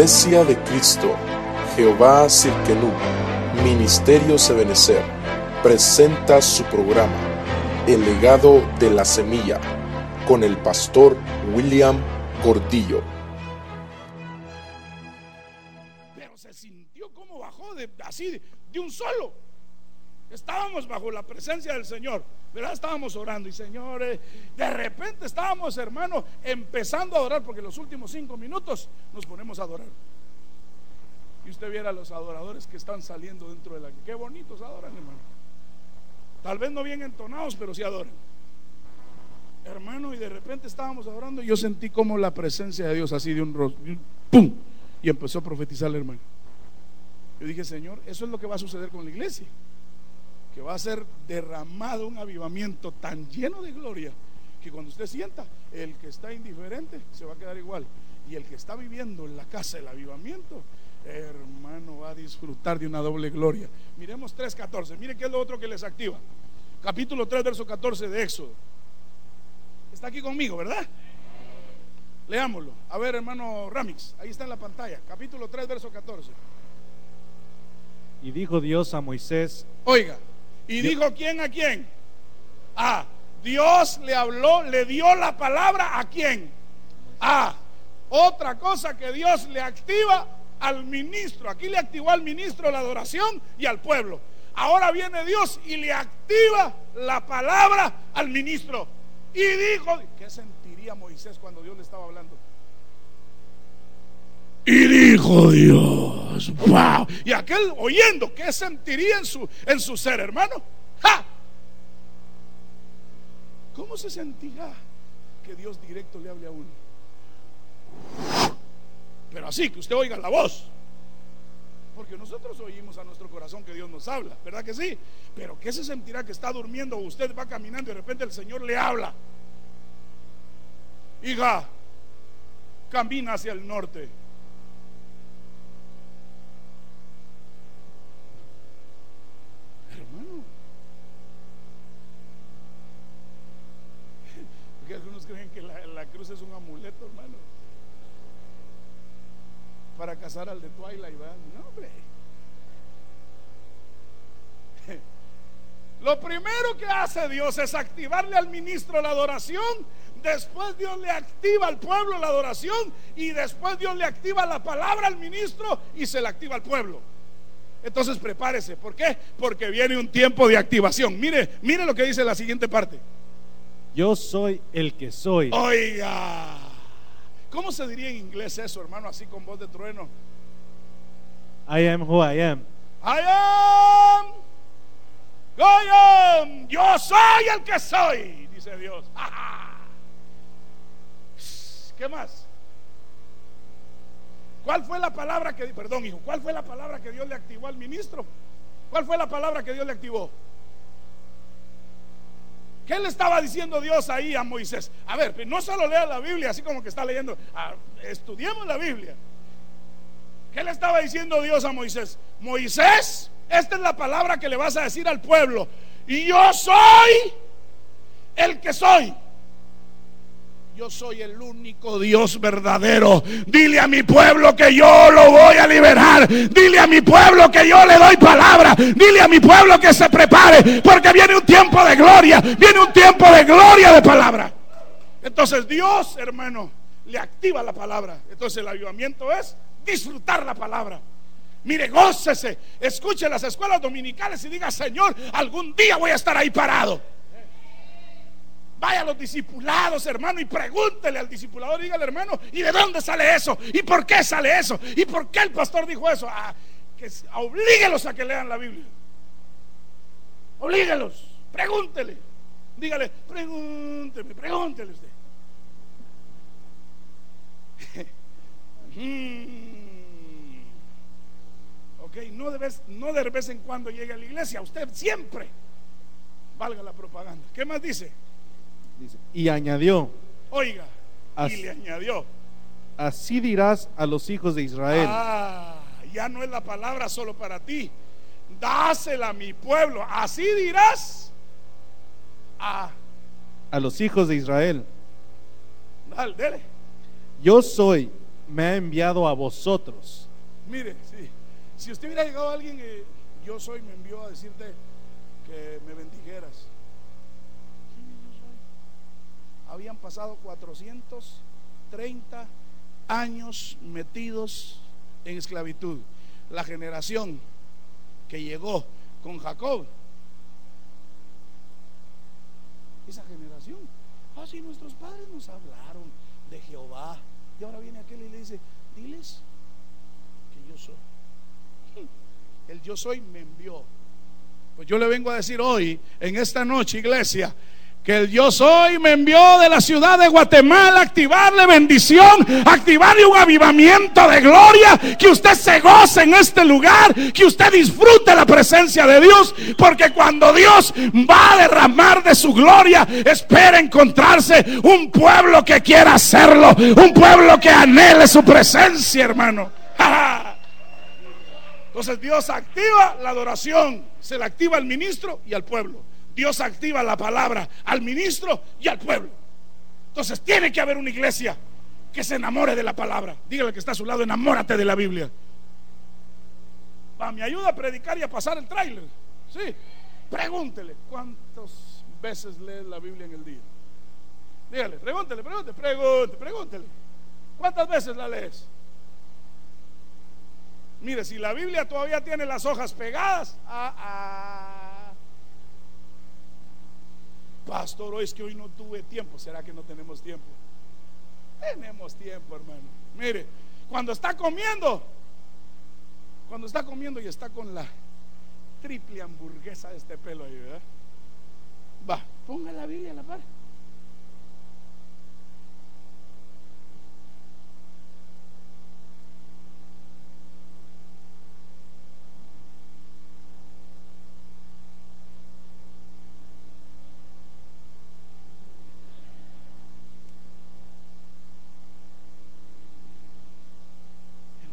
Iglesia de Cristo, Jehová Cirkenú, Ministerio Sebenecer, presenta su programa, El legado de la semilla, con el pastor William Gordillo. Pero se sintió como bajó de, así de un solo. Estábamos bajo la presencia del Señor, ¿verdad? Estábamos orando y señores, de repente estábamos, hermano, empezando a adorar, porque los últimos cinco minutos nos ponemos a adorar. Y usted viera a los adoradores que están saliendo dentro de la... Qué bonitos adoran, hermano. Tal vez no bien entonados, pero sí adoran. Hermano, y de repente estábamos adorando y yo sentí como la presencia de Dios así de un, ¡pum! Y empezó a profetizar hermano. Yo dije, Señor, eso es lo que va a suceder con la iglesia. Que va a ser derramado un avivamiento tan lleno de gloria que cuando usted sienta, el que está indiferente se va a quedar igual. Y el que está viviendo en la casa del avivamiento, hermano, va a disfrutar de una doble gloria. Miremos 3.14. Mire qué es lo otro que les activa. Capítulo 3, verso 14 de Éxodo. Está aquí conmigo, ¿verdad? Leámoslo. A ver, hermano Ramix, ahí está en la pantalla. Capítulo 3, verso 14. Y dijo Dios a Moisés, Oiga, ¿y dijo quién a quién? Ah, Dios le habló, le dio la palabra a quién? Ah, otra cosa que Dios le activa al ministro. Aquí le activó al ministro la adoración y al pueblo. Ahora viene Dios y le activa la palabra al ministro. Y dijo, ¿qué sentiría Moisés cuando Dios le estaba hablando? Y dijo Dios, wow. Y aquel oyendo, ¿qué sentiría en su, en su ser, hermano? ¡Ja! ¿Cómo se sentirá que Dios directo le hable a uno? Pero así, que usted oiga la voz. Porque nosotros oímos a nuestro corazón que Dios nos habla, ¿verdad que sí? Pero ¿qué se sentirá que está durmiendo o usted va caminando y de repente el Señor le habla? Hija, camina hacia el norte. Hermano. Porque algunos creen que la, la cruz es un amuleto, hermano. Para casar al de Twilight, ¿verdad? No, hombre. Lo primero que hace Dios es activarle al ministro la adoración. Después Dios le activa al pueblo la adoración. Y después Dios le activa la palabra al ministro y se la activa al pueblo. Entonces prepárese. ¿Por qué? Porque viene un tiempo de activación. Mire, mire lo que dice la siguiente parte. yo soy el que soy. Oiga, ¿cómo se diría en inglés eso, hermano? Así con voz de trueno. I am who I am. I am, I am, yo soy el que soy, dice Dios. ¿Qué más? ¿Cuál fue la palabra que, perdón, hijo, cuál fue la palabra que Dios le activó al ministro? ¿Cuál fue la palabra que Dios le activó? ¿Qué le estaba diciendo Dios ahí a Moisés? A ver, no solo lea la Biblia, así como que está leyendo, estudiemos la Biblia. ¿Qué le estaba diciendo Dios a Moisés? Moisés, esta es la palabra que le vas a decir al pueblo. Y yo soy el que soy. Yo soy el único Dios verdadero. Dile a mi pueblo que yo lo voy a liberar. Dile a mi pueblo que yo le doy palabra. Dile a mi pueblo que se prepare. Porque viene un tiempo de gloria. Viene un tiempo de gloria de palabra. Entonces Dios, hermano, le activa la palabra. Entonces el avivamiento es disfrutar la palabra. Mire, gócese, escuche las escuelas dominicales y diga, Señor, algún día voy a estar ahí parado. Vaya a los discipulados, hermano, y pregúntele al discipulador, dígale, hermano, ¿y de dónde sale eso? ¿Y por qué sale eso? ¿Y por qué el pastor dijo eso? Ah, que oblíguelos a que lean la Biblia. Oblíguelos, pregúntele. Dígale, pregúnteme, pregúntele usted. Mm. Ok, no de, vez, no de vez en cuando llegue a la iglesia, usted siempre valga la propaganda. ¿Qué más dice? Dice, y añadió, Oiga, y Así- le añadió. así dirás a los hijos de Israel. Ah, ya no es la palabra solo para ti. Dásela a mi pueblo. Así dirás. Ah, a los hijos de Israel, dale, dele. yo soy me ha enviado a vosotros. Mire, sí, si usted hubiera llegado a alguien, eh, yo soy, me envió a decirte que me bendijeras. Habían pasado 430 años metidos en esclavitud. La generación que llegó con Jacob. Esa generación. Ah, sí, nuestros padres nos hablaron de Jehová. Y ahora viene aquel y le dice, diles que yo soy. El yo soy me envió. Pues yo le vengo a decir hoy, en esta noche, iglesia, que el yo soy me envió de la ciudad de Guatemala a activarle bendición, activarle un avivamiento de gloria, que usted se goce en este lugar, que usted disfrute la presencia de Dios, porque cuando Dios va a derramar de su gloria, espera encontrarse un pueblo que quiera hacerlo, un pueblo que anhele su presencia, hermano. Entonces Dios activa la adoración, se la activa al ministro y al pueblo. Dios activa la palabra al ministro y al pueblo. Entonces tiene que haber una iglesia que se enamore de la palabra. Dígale que está a su lado, enamórate de la Biblia. Va, me ayuda a predicar y a pasar el tráiler. Sí. Pregúntele cuántas veces lees la Biblia en el día. Dígale, pregúntele, pregúntele, pregúntele, pregúntele. ¿Cuántas veces la lees? Mire, si la Biblia todavía tiene las hojas pegadas, ah, ah. Pastor, hoy es que hoy no tuve tiempo. ¿Será que no tenemos tiempo? Tenemos tiempo, hermano. Mire, cuando está comiendo, cuando está comiendo y está con la triple hamburguesa de este pelo ahí, ¿verdad? Va, ponga la Biblia a la par.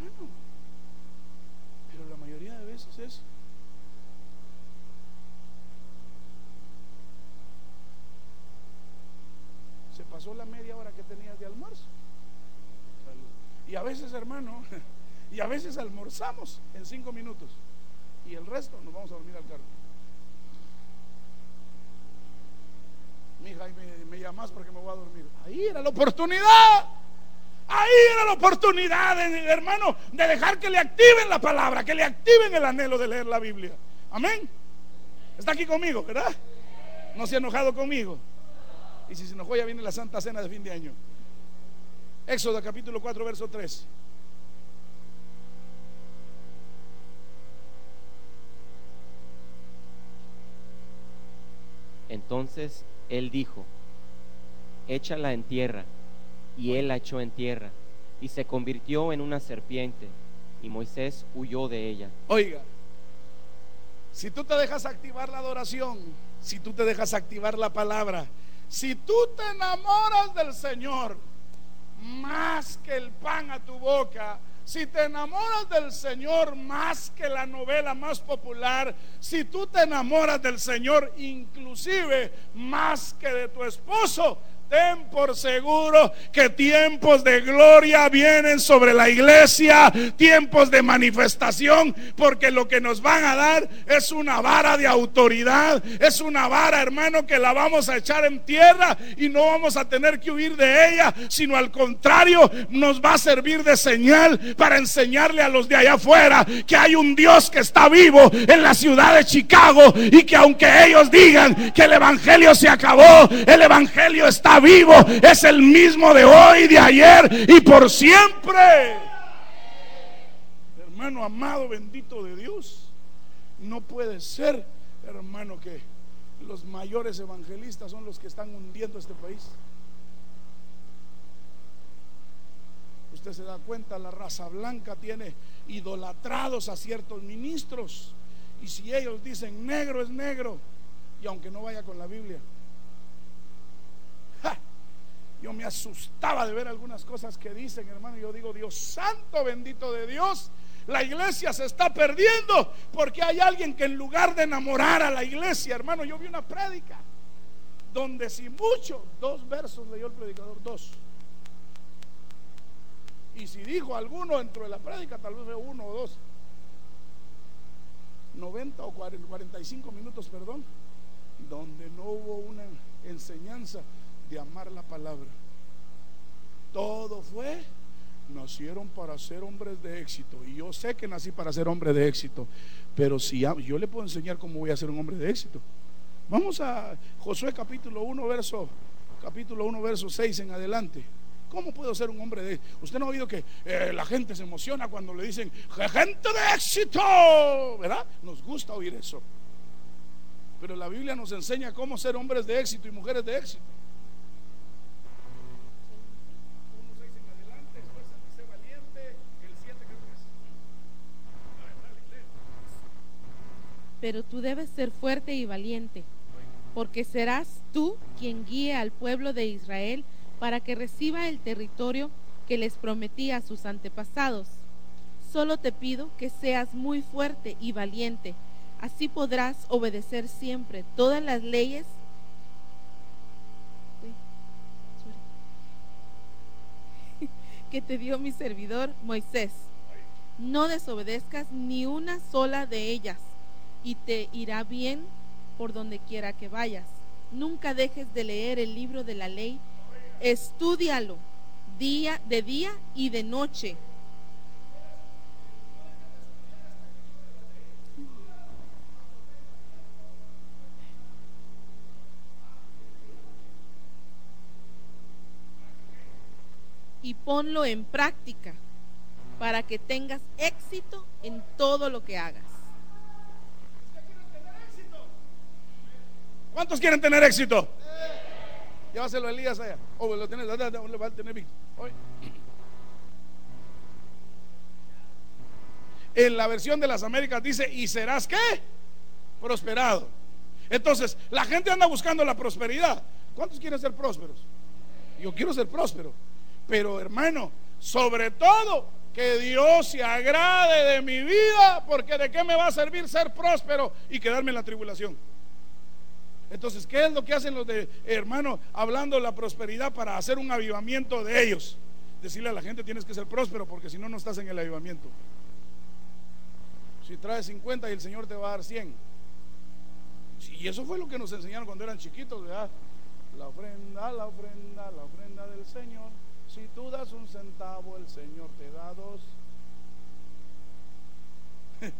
Hermano, pero la mayoría de veces es se pasó la media hora que tenías de almuerzo. Salud. Y y a veces almorzamos en cinco minutos y el resto nos vamos a dormir al carro. Mija, ahí me, me llamas porque me voy a dormir. Ahí era la oportunidad. Ahí era la oportunidad, hermano, de dejar que le activen la palabra, que le activen el anhelo de leer la Biblia. Amén. Está aquí conmigo, ¿verdad? No se ha enojado conmigo. Y si se enojó, ya viene la Santa Cena de fin de año. Éxodo capítulo 4, verso 3. Entonces él dijo, échala en tierra. Y él la echó en tierra, y se convirtió en una serpiente, y Moisés huyó de ella. Oiga, si tú te dejas activar la adoración, si tú te dejas activar la palabra, si tú te enamoras del Señor más que el pan a tu boca, si te enamoras del Señor más que la novela más popular, si tú te enamoras del Señor inclusive más que de tu esposo, ten por seguro que tiempos de gloria vienen sobre la iglesia, tiempos de manifestación, porque lo que nos van a dar es una vara de autoridad, es una vara, hermano, que la vamos a echar en tierra y no vamos a tener que huir de ella, sino al contrario, nos va a servir de señal para enseñarle a los de allá afuera que hay un Dios que está vivo en la ciudad de Chicago y que aunque ellos digan que el evangelio se acabó, el evangelio está vivo, es el mismo de hoy, de ayer y por siempre. Hermano amado, bendito de Dios, no puede ser, hermano, que los mayores evangelistas son los que están hundiendo este país. Usted se da cuenta, la raza blanca tiene idolatrados a ciertos ministros. Y si ellos dicen negro es negro, y aunque no vaya con la Biblia. Yo me asustaba de ver algunas cosas que dicen, hermano. Yo digo, Dios santo, bendito de Dios, la iglesia se está perdiendo porque hay alguien que en lugar de enamorar a la iglesia, hermano, yo vi una prédica donde si mucho, dos versos leyó el predicador, dos. Y si dijo alguno dentro de la prédica, tal vez fue uno o dos. 90 o 45 minutos, perdón, donde no hubo una enseñanza de amar la palabra. Todo fue, nacieron para ser hombres de éxito. Y yo sé que nací para ser hombre de éxito. Pero si yo le puedo enseñar cómo voy a ser un hombre de éxito. Vamos a Josué capítulo 1, verso, capítulo 1, verso 6 en adelante. ¿Cómo puedo ser un hombre de éxito? Usted no ha oído que eh, la gente se emociona cuando le dicen gente de éxito, ¿verdad? Nos gusta oír eso. Pero la Biblia nos enseña cómo ser hombres de éxito y mujeres de éxito. Pero tú debes ser fuerte y valiente, porque serás tú quien guíe al pueblo de Israel para que reciba el territorio que les prometí a sus antepasados. Solo te pido que seas muy fuerte y valiente, así podrás obedecer siempre todas las leyes que te dio mi servidor Moisés. No desobedezcas ni una sola de ellas y te irá bien por donde quiera que vayas. Nunca dejes de leer el libro de la ley, estudialo día de día y de noche. Y ponlo en práctica para que tengas éxito en todo lo que hagas. ¿Cuántos quieren tener éxito? Llévaselo a Elías allá. O oh, lo tienes, le va a tener En la versión de las Américas dice, ¿y serás qué? Prosperado. Entonces, la gente anda buscando la prosperidad. ¿Cuántos quieren ser prósperos? Yo quiero ser próspero. Pero hermano, sobre todo que Dios se agrade de mi vida, porque de qué me va a servir ser próspero y quedarme en la tribulación. Entonces, ¿qué es lo que hacen los de hermanos hablando de la prosperidad para hacer un avivamiento de ellos? Decirle a la gente tienes que ser próspero porque si no, no estás en el avivamiento. Si traes 50 y el Señor te va a dar 100. Y eso fue lo que nos enseñaron cuando eran chiquitos, ¿verdad? La ofrenda, la ofrenda, la ofrenda del Señor. Si tú das un centavo, el Señor te da dos.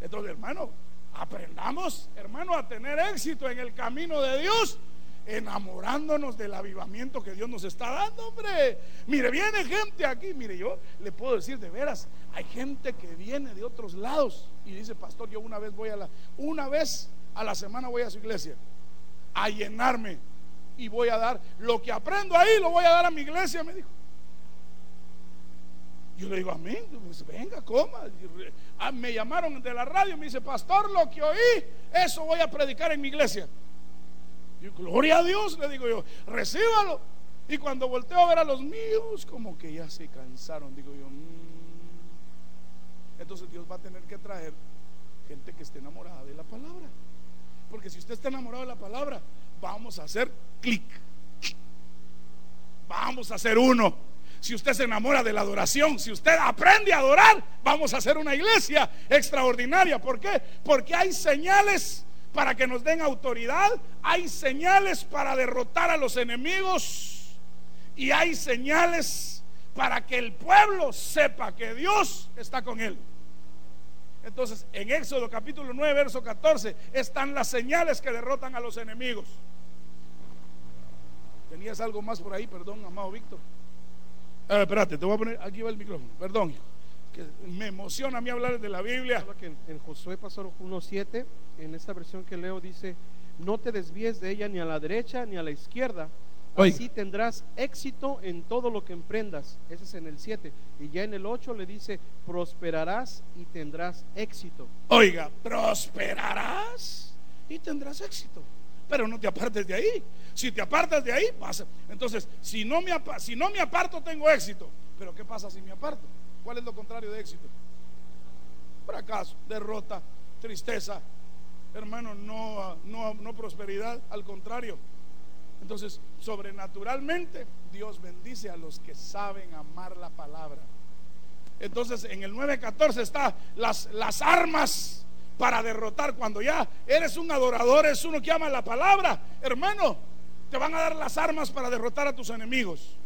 Entonces, hermano, Aprendamos, hermano, a tener éxito en el camino de Dios, enamorándonos del avivamiento que Dios nos está dando, hombre. Mire, viene gente aquí, mire, yo le puedo decir de veras, hay gente que viene de otros lados y dice, pastor, yo una vez voy a la, una vez a la semana voy a su iglesia a llenarme y voy a dar lo que aprendo ahí, lo voy a dar a mi iglesia, me dijo. Yo le digo, amén, pues venga, coma. Ah, me llamaron de la radio y me dice, pastor, lo que oí, eso voy a predicar en mi iglesia. Gloria a Dios, le digo yo, recíbalo. Y cuando volteo a ver a los míos, como que ya se cansaron, digo yo, mm". entonces Dios va a tener que traer gente que esté enamorada de la palabra. Porque si usted está enamorado de la palabra, vamos a hacer clic. Vamos a hacer uno si usted se enamora de la adoración, si usted aprende a adorar, vamos a hacer una iglesia extraordinaria. ¿Por qué? Porque hay señales para que nos den autoridad, hay señales para derrotar a los enemigos y hay señales para que el pueblo sepa que Dios está con él. Entonces, en Éxodo capítulo 9, verso 14, están las señales que derrotan a los enemigos. ¿Tenías algo más por ahí? Perdón, amado Víctor. Ah, espérate, te voy a poner, aquí va el micrófono, perdón. Que me emociona a mí hablar de la Biblia. Que en, Josué pasó 1.7, en esta versión que leo dice, no te desvíes de ella ni a la derecha ni a la izquierda, Así tendrás éxito en todo lo que emprendas. Ese es en el 7. Y ya en el 8 le dice, prosperarás y tendrás éxito. Oiga, prosperarás y tendrás éxito. Pero no te apartes de ahí. Si te apartas de ahí, pasa. Entonces, si no, me si no me aparto, tengo éxito. Pero ¿qué pasa si me aparto? ¿Cuál es lo contrario de éxito? Fracaso, derrota, tristeza. Hermano, no, no, no prosperidad, al contrario. Entonces, sobrenaturalmente, Dios bendice a los que saben amar la palabra. Entonces, en el 9.14 está las, las armas para derrotar. Cuando ya eres un adorador, es uno que ama la palabra. Hermano, te van a dar las armas para derrotar a tus enemigos.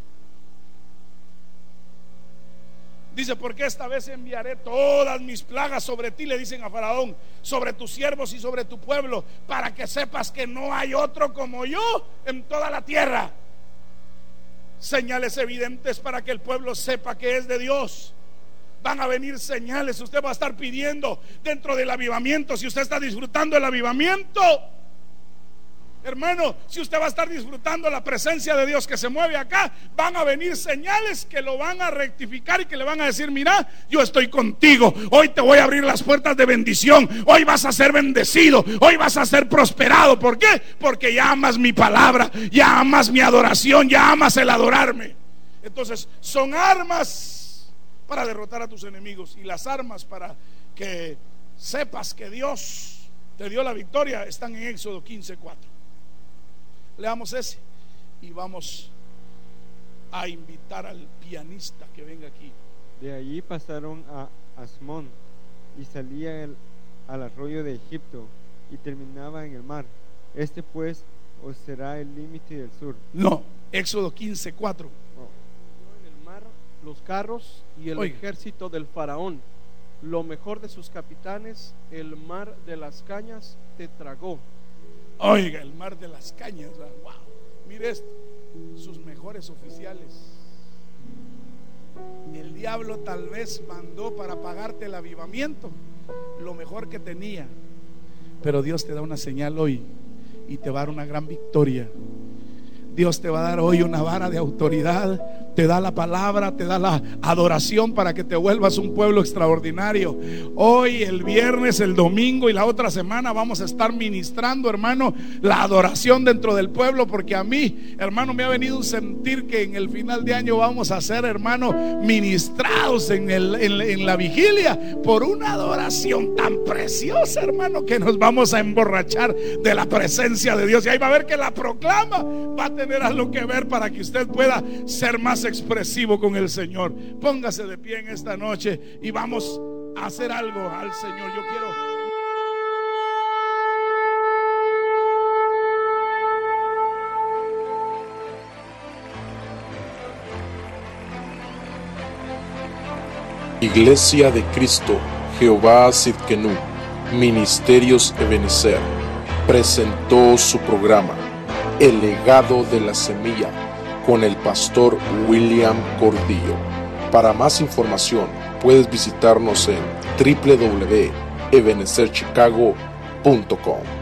Dice, porque esta vez enviaré todas mis plagas sobre ti, le dicen a Faraón, sobre tus siervos y sobre tu pueblo, para que sepas que no hay otro como yo en toda la tierra. Señales evidentes para que el pueblo sepa que es de Dios. Van a venir señales, usted va a estar pidiendo dentro del avivamiento, si usted está disfrutando el avivamiento Hermano, si usted va a estar disfrutando la presencia de Dios que se mueve acá, van a venir señales que lo van a rectificar y que le van a decir, mira, yo estoy contigo, hoy te voy a abrir las puertas de bendición, hoy vas a ser bendecido, hoy vas a ser prosperado. ¿Por qué? Porque ya amas mi palabra, ya amas mi adoración, ya amas el adorarme. Entonces, son armas para derrotar a tus enemigos y las armas para que sepas que Dios te dio la victoria están en Éxodo 15:4. Leamos ese y vamos a invitar al pianista que venga aquí. De allí pasaron a Asmón y salía el, al arroyo de Egipto y terminaba en el mar. Este pues os será el límite del sur. No, Éxodo 15, 4. En el mar los carros y el ejército del faraón. Lo mejor de sus capitanes, el mar de las cañas, te tragó. Oiga, el mar de las cañas. Wow. Mire esto. Sus mejores oficiales. El diablo tal vez mandó para pagarte el avivamiento lo mejor que tenía. Pero Dios te da una señal hoy y te va a dar una gran victoria. Dios te va a dar hoy una vara de autoridad te da la palabra, te da la adoración para que te vuelvas un pueblo extraordinario. Hoy, el viernes, el domingo y la otra semana vamos a estar ministrando, hermano, la adoración dentro del pueblo, porque a mí, hermano, me ha venido un sentir que en el final de año vamos a ser, hermano, ministrados en, el, en la vigilia por una adoración tan preciosa, hermano, que nos vamos a emborrachar de la presencia de Dios. Y ahí va a ver que la proclama va a tener algo que ver para que usted pueda ser más expresivo con el Señor. Póngase de pie en esta noche y vamos a hacer algo al Señor. Yo quiero... Iglesia de Cristo, Jehová Sidkenu, Ministerios Ebenezer, presentó su programa, El legado de la semilla con el pastor William Cordillo. Para más información puedes visitarnos en www.ebenecerchicago.com.